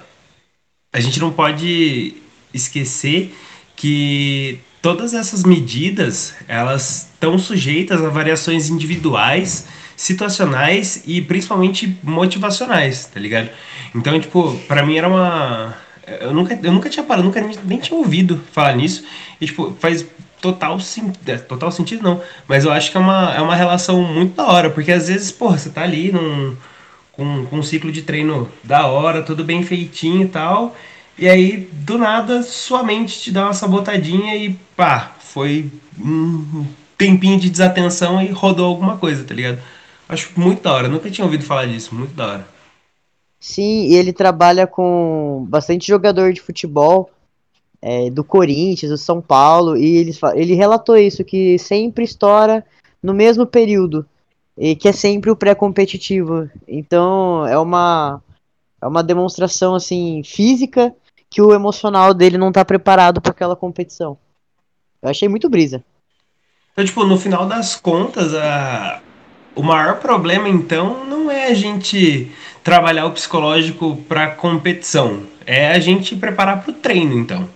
a gente não pode esquecer que todas essas medidas elas estão sujeitas a variações individuais, situacionais e principalmente motivacionais, tá ligado? Então, tipo, para mim era uma eu nunca, eu nunca tinha parado, nunca nem, tinha ouvido falar nisso. E, tipo, faz total, é, total sentido não, mas eu acho que é uma, é uma relação muito da hora, porque às vezes, porra, você tá ali num, com, com um ciclo de treino da hora, tudo bem feitinho e tal, e aí, do nada, sua mente te dá uma sabotadinha e pá, foi um tempinho de desatenção e rodou alguma coisa, tá ligado? Acho muito da hora, nunca tinha ouvido falar disso, muito da hora. Sim, e ele trabalha com bastante jogador de futebol é, do Corinthians, do São Paulo, e ele, ele relatou isso, que sempre estoura no mesmo período, e que é sempre o pré-competitivo. Então é uma, é uma demonstração assim física que o emocional dele não tá preparado para aquela competição. Eu achei muito brisa. Então, tipo, no final das contas, a... o maior problema, então, não é a gente trabalhar o psicológico para competição. É a gente preparar para o treino, então.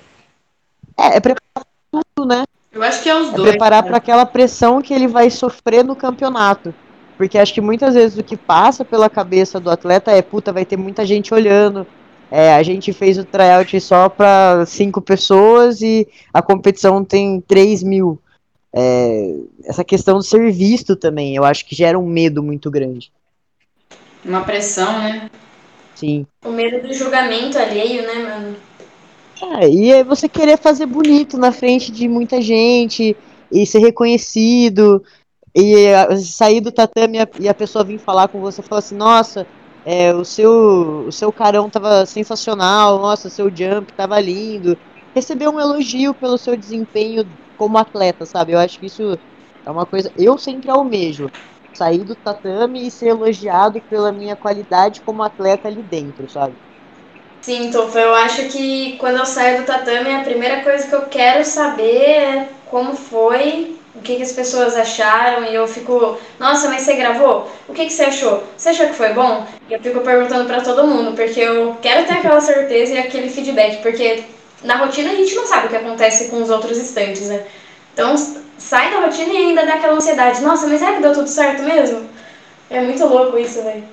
É, é preparar tudo, né? Eu acho que é os é dois. Preparar né? para aquela pressão que ele vai sofrer no campeonato. Porque acho que muitas vezes o que passa pela cabeça do atleta é, puta, vai ter muita gente olhando. É, a gente fez o tryout só para cinco pessoas e a competição tem 3 mil. É, essa questão de ser visto também, eu acho que gera um medo muito grande. Uma pressão, né? Sim. O medo do julgamento alheio, né, mano? É, e é você querer fazer bonito na frente de muita gente e ser reconhecido e a, sair do tatame e a, e a pessoa vir falar com você e falar assim, nossa, é, o seu o seu carão tava sensacional, nossa, seu jump tava lindo. Receber um elogio pelo seu desempenho como atleta, sabe? Eu acho que isso é uma coisa. Eu sempre almejo sair do tatame e ser elogiado pela minha qualidade como atleta ali dentro, sabe? Sim, Tofa, eu acho que quando eu saio do tatame, a primeira coisa que eu quero saber é como foi, o que, que as pessoas acharam, e eu fico, nossa, mas você gravou? O que, que você achou? Você achou que foi bom? E eu fico perguntando para todo mundo, porque eu quero ter aquela certeza e aquele feedback, porque na rotina a gente não sabe o que acontece com os outros estantes, né? Então sai da rotina e ainda dá aquela ansiedade. Nossa, mas é que deu tudo certo mesmo? É muito louco isso, velho.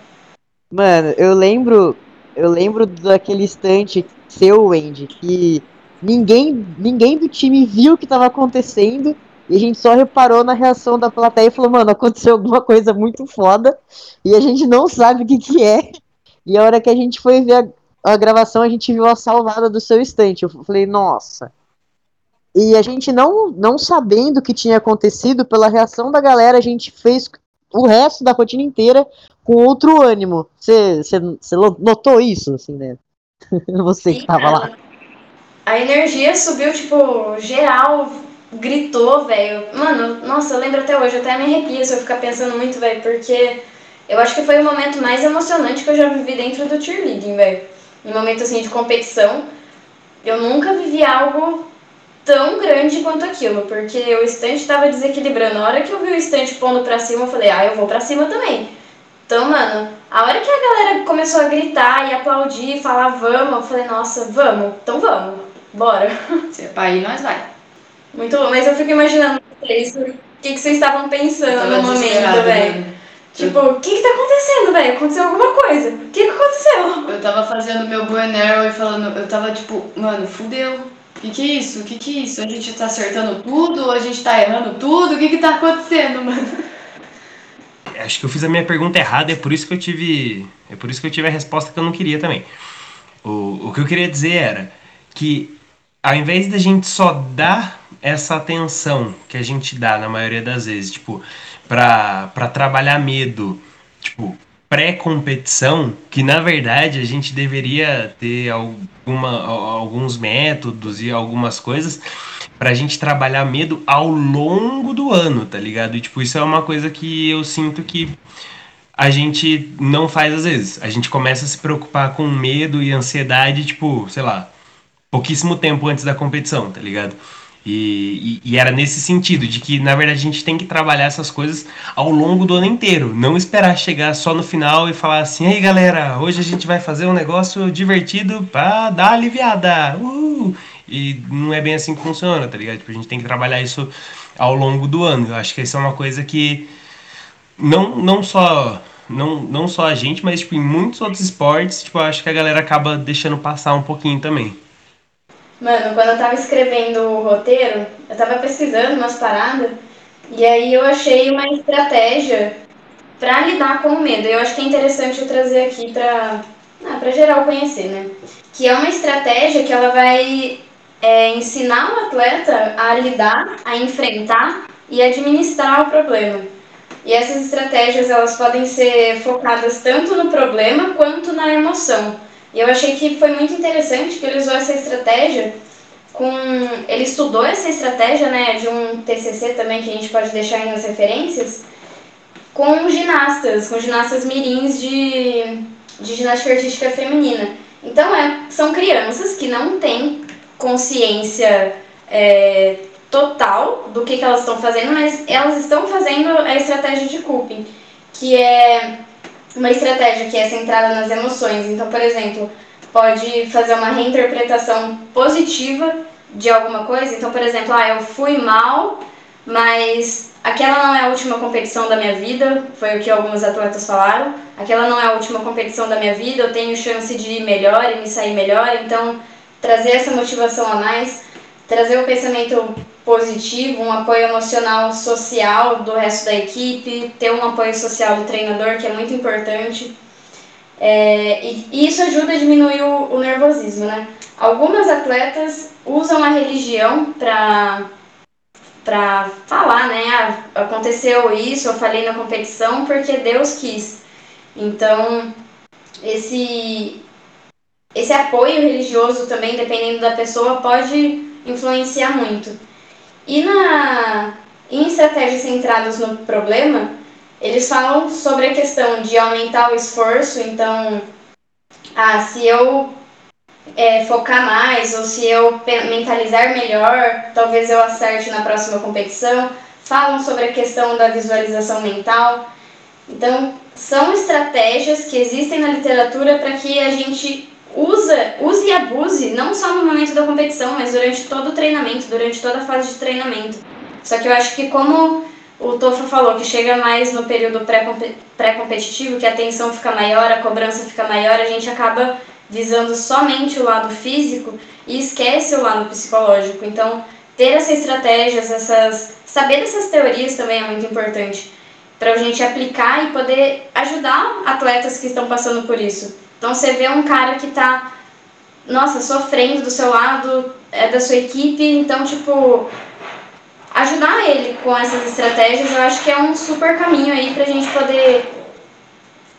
Mano, eu lembro. Eu lembro daquele instante seu, Wendy, que ninguém, ninguém do time viu o que tava acontecendo. E a gente só reparou na reação da plateia e falou, mano, aconteceu alguma coisa muito foda. E a gente não sabe o que, que é. E a hora que a gente foi ver a, a gravação, a gente viu a salvada do seu instante. Eu falei, nossa. E a gente não, não sabendo o que tinha acontecido, pela reação da galera, a gente fez o resto da rotina inteira com outro ânimo. Você notou isso, assim, né? Você que tava lá. A energia subiu, tipo, geral, gritou, velho. Mano, nossa, eu lembro até hoje, até me arrepio se eu ficar pensando muito, velho, porque eu acho que foi o momento mais emocionante que eu já vivi dentro do cheerleading, velho. Um momento, assim, de competição. Eu nunca vivi algo tão grande quanto aquilo, porque o stand estava desequilibrando. A hora que eu vi o stand pondo pra cima, eu falei, ah, eu vou pra cima também. Então, mano, a hora que a galera começou a gritar e aplaudir e falar vamos, eu falei, nossa, vamos, então vamos, bora. Se é pra ir, nós vai. Muito bom, mas eu fico imaginando vocês, o que, que vocês estavam pensando no momento, velho. Tipo, o que que tá acontecendo, velho? Aconteceu alguma coisa. O que que aconteceu? Eu tava fazendo meu Burn Arrow e falando, eu tava tipo, mano, fudeu. O que, que é isso? O que, que é isso? A gente tá acertando tudo ou a gente tá errando tudo? O que, que tá acontecendo, mano? Acho que eu fiz a minha pergunta errada, é por isso que eu tive. É por isso que eu tive a resposta que eu não queria também. O, o que eu queria dizer era que ao invés da gente só dar essa atenção que a gente dá na maioria das vezes, tipo, pra, pra trabalhar medo, tipo, pré-competição, que na verdade a gente deveria ter alguma, alguns métodos e algumas coisas pra gente trabalhar medo ao longo do ano, tá ligado? E tipo, isso é uma coisa que eu sinto que a gente não faz às vezes. A gente começa a se preocupar com medo e ansiedade, tipo, sei lá, pouquíssimo tempo antes da competição, tá ligado? E, e, e, era nesse sentido, de que na verdade a gente tem que trabalhar essas coisas ao longo do ano inteiro, não esperar chegar só no final e falar assim: aí galera, hoje a gente vai fazer um negócio divertido pra dar aliviada. Uh! E não é bem assim que funciona, tá ligado? Tipo, a gente tem que trabalhar isso ao longo do ano. Eu acho que isso é uma coisa que não, não só. Não, não só a gente, mas tipo, em muitos outros esportes, tipo, eu acho que a galera acaba deixando passar um pouquinho também. Mano, quando eu tava escrevendo o roteiro, eu tava pesquisando umas paradas, e aí eu achei uma estratégia para lidar com o medo. Eu acho que é interessante eu trazer aqui para ah, para geral conhecer, né? Que é uma estratégia que ela vai é, ensinar o atleta a lidar, a enfrentar e administrar o problema. E essas estratégias elas podem ser focadas tanto no problema quanto na emoção. E eu achei que foi muito interessante que ele usou essa estratégia com ele estudou essa estratégia, né, de um TCC também que a gente pode deixar aí nas referências, com ginastas, com ginastas mirins de, de ginástica artística feminina. Então é, são crianças que não têm consciência é, total do que, que elas estão fazendo, mas elas estão fazendo a estratégia de coping, que é uma estratégia que é centrada nas emoções. Então, por exemplo, pode fazer uma reinterpretação positiva de alguma coisa. Então, por exemplo, ah, eu fui mal, mas aquela não é a última competição da minha vida, foi o que alguns atletas falaram. Aquela não é a última competição da minha vida, eu tenho chance de ir melhor e me sair melhor. Então, trazer essa motivação a mais, trazer o pensamento positivo, um apoio emocional social do resto da equipe, ter um apoio social do treinador, que é muito importante. É, e, isso ajuda a diminuir o, o, nervosismo, né? Algumas atletas usam a religião para para falar, né? Ah, aconteceu isso, eu falei na competição porque Deus quis. Então, esse esse apoio religioso também, dependendo da pessoa, pode influenciar muito. E na, em estratégias centradas no problema, eles falam sobre a questão de aumentar o esforço, então, ah, se eu é, focar mais ou se eu mentalizar melhor, talvez eu acerte na próxima competição. Falam sobre a questão da visualização mental. Então, são estratégias que existem na literatura para que a gente usa, use e abuse, não só no momento da competição, mas durante todo o treinamento, durante toda a fase de treinamento. Só que eu acho que como o Tofa falou, que chega mais no período pré-competitivo, que a tensão fica maior, a cobrança fica maior, a gente acaba visando somente o lado físico e esquece o lado psicológico. Então, ter essas estratégias, essas saber dessas teorias também é muito importante para a gente aplicar e poder ajudar atletas que estão passando por isso. Então você vê um cara que tá, nossa, sofrendo do seu lado, é da sua equipe, então, tipo, ajudar ele com essas estratégias, eu acho que é um super caminho aí pra gente poder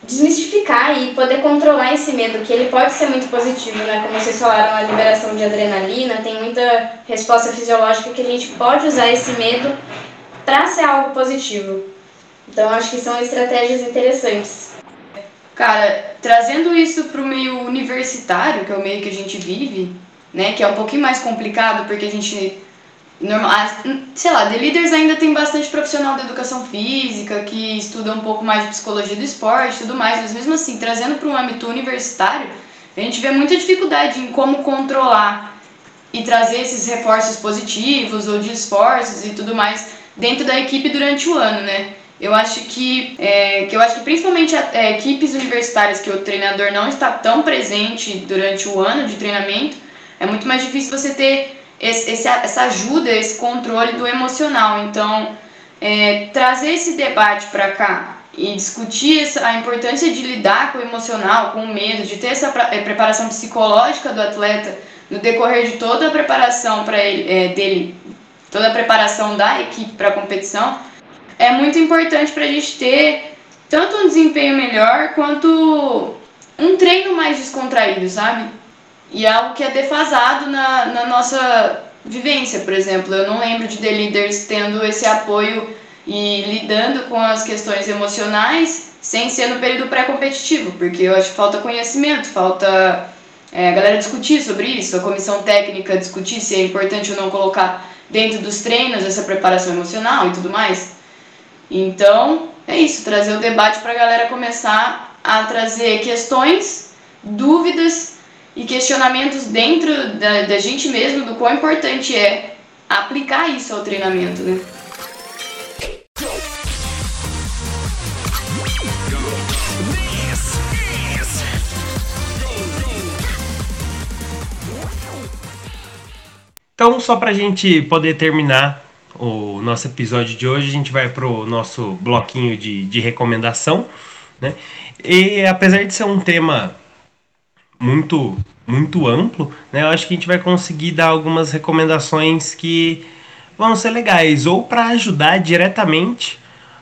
desmistificar e poder controlar esse medo, que ele pode ser muito positivo, né? Como vocês falaram, a liberação de adrenalina, tem muita resposta fisiológica que a gente pode usar esse medo para ser algo positivo. Então, acho que são estratégias interessantes. Cara, trazendo isso para o meio universitário, que é o meio que a gente vive, né, que é um pouquinho mais complicado porque a gente normal, sei lá, The Leaders ainda tem bastante profissional da educação física que estuda um pouco mais de psicologia do esporte, tudo mais, mas mesmo assim, trazendo para um âmbito universitário, a gente vê muita dificuldade em como controlar e trazer esses reforços positivos ou de esforços e tudo mais dentro da equipe durante o ano, né? Eu acho que, é, que eu acho que principalmente é, equipes universitárias que o treinador não está tão presente durante o ano de treinamento, é muito mais difícil você ter esse, esse essa ajuda, esse controle do emocional. Então, é, trazer esse debate para cá e discutir essa, a importância de lidar com o emocional, com o medo, de ter essa é, preparação psicológica do atleta no decorrer de toda a preparação para ele, é, dele, toda a preparação da equipe para a competição é muito importante para a gente ter tanto um desempenho melhor quanto um treino mais descontraído, sabe? E algo que é defasado na, na nossa vivência, por exemplo. Eu não lembro de The Leaders tendo esse apoio e lidando com as questões emocionais sem ser no período pré-competitivo, porque eu acho que falta conhecimento, falta é, a galera discutir sobre isso, a comissão técnica discutir se é importante ou não colocar dentro dos treinos essa preparação emocional e tudo mais. Então, é isso, trazer o debate para a galera começar a trazer questões, dúvidas e questionamentos dentro da, da gente mesmo do quão importante é aplicar isso ao treinamento, né? Então, só para a gente poder terminar o nosso episódio de hoje, a gente vai para o nosso bloquinho de, de recomendação. Né? E apesar de ser um tema muito muito amplo, né, eu acho que a gente vai conseguir dar algumas recomendações que vão ser legais, ou para ajudar diretamente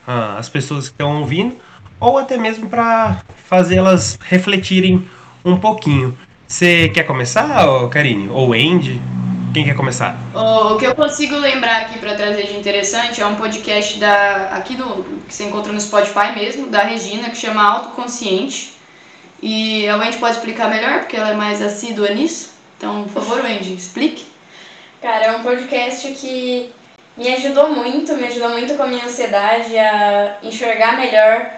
uh, as pessoas que estão ouvindo, ou até mesmo para fazê-las refletirem um pouquinho. Você quer começar, Karine? Ou Andy? Quem quer começar? O que eu consigo lembrar aqui para trazer de interessante é um podcast da aqui no que você encontra no Spotify mesmo, da Regina, que chama Autoconsciente. E a Wendy pode explicar melhor, porque ela é mais assídua nisso. Então, por favor, Wendy, explique. Cara, é um podcast que me ajudou muito, me ajudou muito com a minha ansiedade a enxergar melhor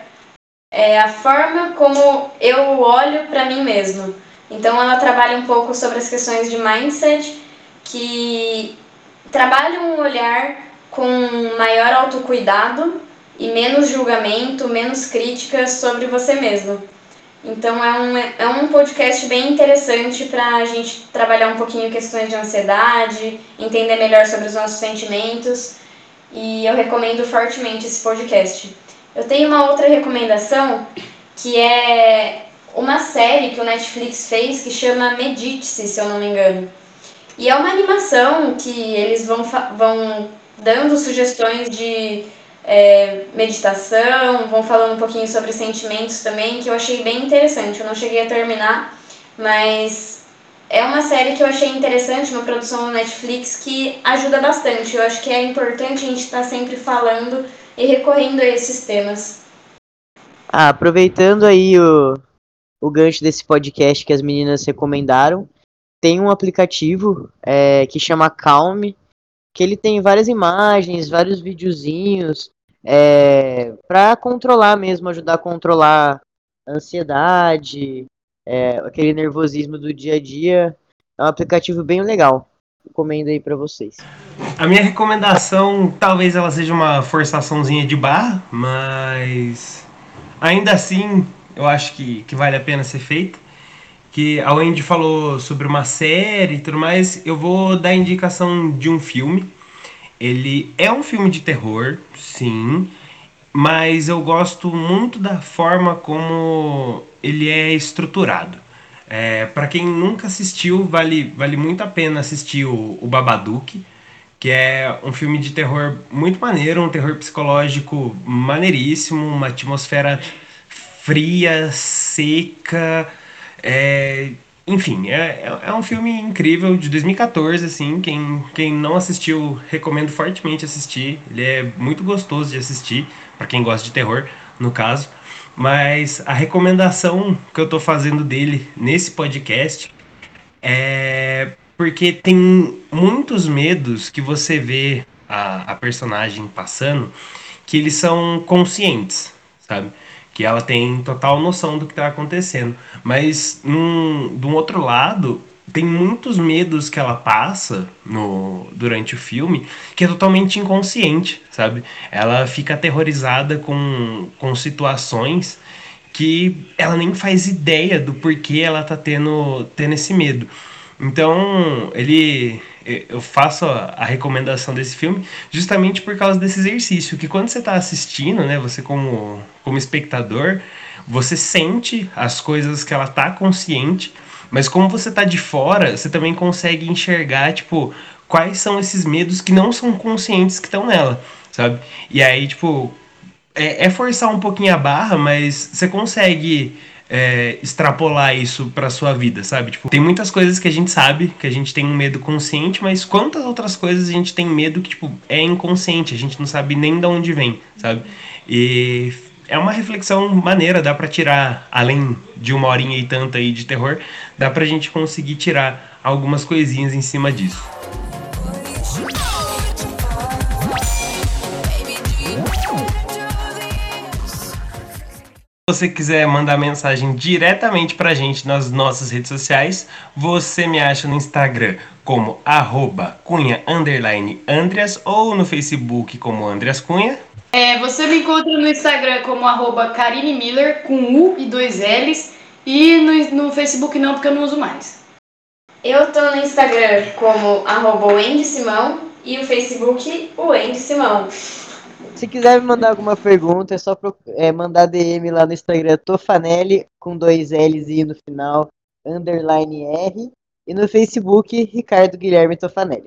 é, a forma como eu olho para mim mesmo. Então, ela trabalha um pouco sobre as questões de mindset que trabalham um olhar com maior autocuidado e menos julgamento, menos críticas sobre você mesmo. Então é um, é um podcast bem interessante para a gente trabalhar um pouquinho questões de ansiedade, entender melhor sobre os nossos sentimentos e eu recomendo fortemente esse podcast. Eu tenho uma outra recomendação que é uma série que o Netflix fez que chama Medite-se, se eu não me engano. E é uma animação que eles vão, vão dando sugestões de é, meditação, vão falando um pouquinho sobre sentimentos também, que eu achei bem interessante. Eu não cheguei a terminar, mas é uma série que eu achei interessante, uma produção no Netflix que ajuda bastante. Eu acho que é importante a gente estar tá sempre falando e recorrendo a esses temas. Ah, aproveitando aí o, o gancho desse podcast que as meninas recomendaram, tem um aplicativo é, que chama Calm, que ele tem várias imagens, vários videozinhos, é, para controlar mesmo, ajudar a controlar a ansiedade, é, aquele nervosismo do dia a dia. É um aplicativo bem legal. Recomendo aí para vocês. A minha recomendação, talvez ela seja uma forçaçãozinha de barra, mas ainda assim eu acho que, que vale a pena ser feita que a Wendy falou sobre uma série e tudo mais, eu vou dar indicação de um filme. Ele é um filme de terror, sim, mas eu gosto muito da forma como ele é estruturado. É, para quem nunca assistiu, vale, vale muito a pena assistir o, o Babadook, que é um filme de terror muito maneiro, um terror psicológico maneiríssimo, uma atmosfera fria, seca, é, enfim, é, é, é um filme incrível de 2014, assim. Quem, quem não assistiu, recomendo fortemente assistir. Ele é muito gostoso de assistir, para quem gosta de terror, no caso. Mas a recomendação que eu tô fazendo dele nesse podcast é porque tem muitos medos que você vê a, a personagem passando que eles são conscientes, sabe? Que ela tem total noção do que está acontecendo. Mas, num, de um outro lado, tem muitos medos que ela passa no, durante o filme que é totalmente inconsciente, sabe? Ela fica aterrorizada com, com situações que ela nem faz ideia do porquê ela tá tendo, tendo esse medo. Então, ele eu faço a, recomendação desse filme justamente por causa desse exercício, que quando você está assistindo, né, você como, como espectador, você sente as coisas que ela tá consciente, mas como você tá de fora, você também consegue enxergar, tipo, quais são esses medos que não são conscientes que estão nela, sabe? E aí, tipo, é, é forçar um pouquinho a barra, mas você consegue é, extrapolar isso para sua vida, sabe? Tipo, tem muitas coisas que a gente sabe que a gente tem um medo consciente, mas quantas outras coisas a gente tem medo que tipo é inconsciente, a gente não sabe nem de onde vem, sabe? E é uma reflexão maneira, dá para tirar além de uma horinha e tanta aí de terror, dá pra gente conseguir tirar algumas coisinhas em cima disso. Você quiser mandar mensagem diretamente pra gente nas nossas redes sociais, você me acha no Instagram como arroba cunha underline Andreas ou no Facebook como Andreas Cunha. É, você me encontra no Instagram como arroba Karine Miller com U e dois L's e no, no Facebook não porque eu não uso mais. Eu tô no Instagram como arroba Wendy Simão e o Facebook o Wendy Simão. Se quiser me mandar alguma pergunta, é só pro, é, mandar DM lá no Instagram Tofanelli, com dois L's e no final, underline R. E no Facebook, Ricardo Guilherme Tofanelli.